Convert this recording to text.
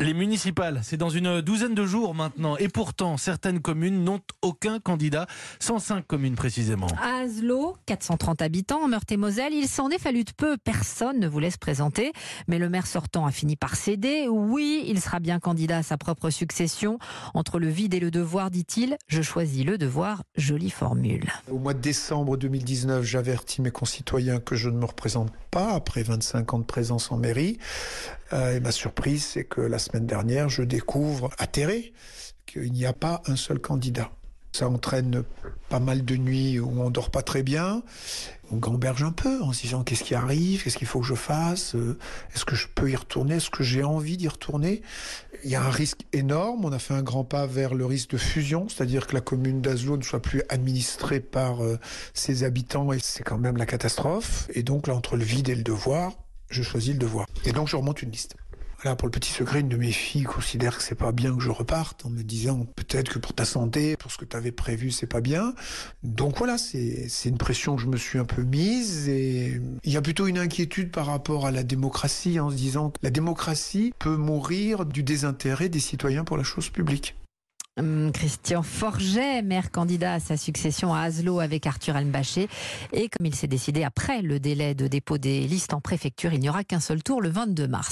Les municipales, c'est dans une douzaine de jours maintenant. Et pourtant, certaines communes n'ont aucun candidat. 105 communes précisément. À Aslo, 430 habitants, en Meurthe-et-Moselle, il s'en est fallu de peu. Personne ne voulait se présenter. Mais le maire sortant a fini par céder. Oui, il sera bien candidat à sa propre succession. Entre le vide et le devoir, dit-il, je choisis le devoir. Jolie formule. Au mois de décembre 2019, j'avertis mes concitoyens que je ne me représente pas après 25 ans de présence en mairie. Euh, et ma surprise, c'est que la semaine dernière, je découvre, atterré, qu'il n'y a pas un seul candidat. Ça entraîne pas mal de nuits où on dort pas très bien. On gamberge un peu en se disant qu'est-ce qui arrive, qu'est-ce qu'il faut que je fasse, euh, est-ce que je peux y retourner, est-ce que j'ai envie d'y retourner? Il y a un risque énorme. On a fait un grand pas vers le risque de fusion, c'est-à-dire que la commune d'Azlo ne soit plus administrée par euh, ses habitants et c'est quand même la catastrophe. Et donc là, entre le vide et le devoir, je choisis le devoir. Et donc je remonte une liste. Voilà, pour le petit secret, une de mes filles considère que c'est pas bien que je reparte en me disant peut-être que pour ta santé, pour ce que tu avais prévu, c'est pas bien. Donc voilà, c'est une pression que je me suis un peu mise et il y a plutôt une inquiétude par rapport à la démocratie en se disant que la démocratie peut mourir du désintérêt des citoyens pour la chose publique. Hum, Christian Forget, maire candidat à sa succession à Aslo avec Arthur Elmbaché. Et comme il s'est décidé après le délai de dépôt des listes en préfecture, il n'y aura qu'un seul tour le 22 mars.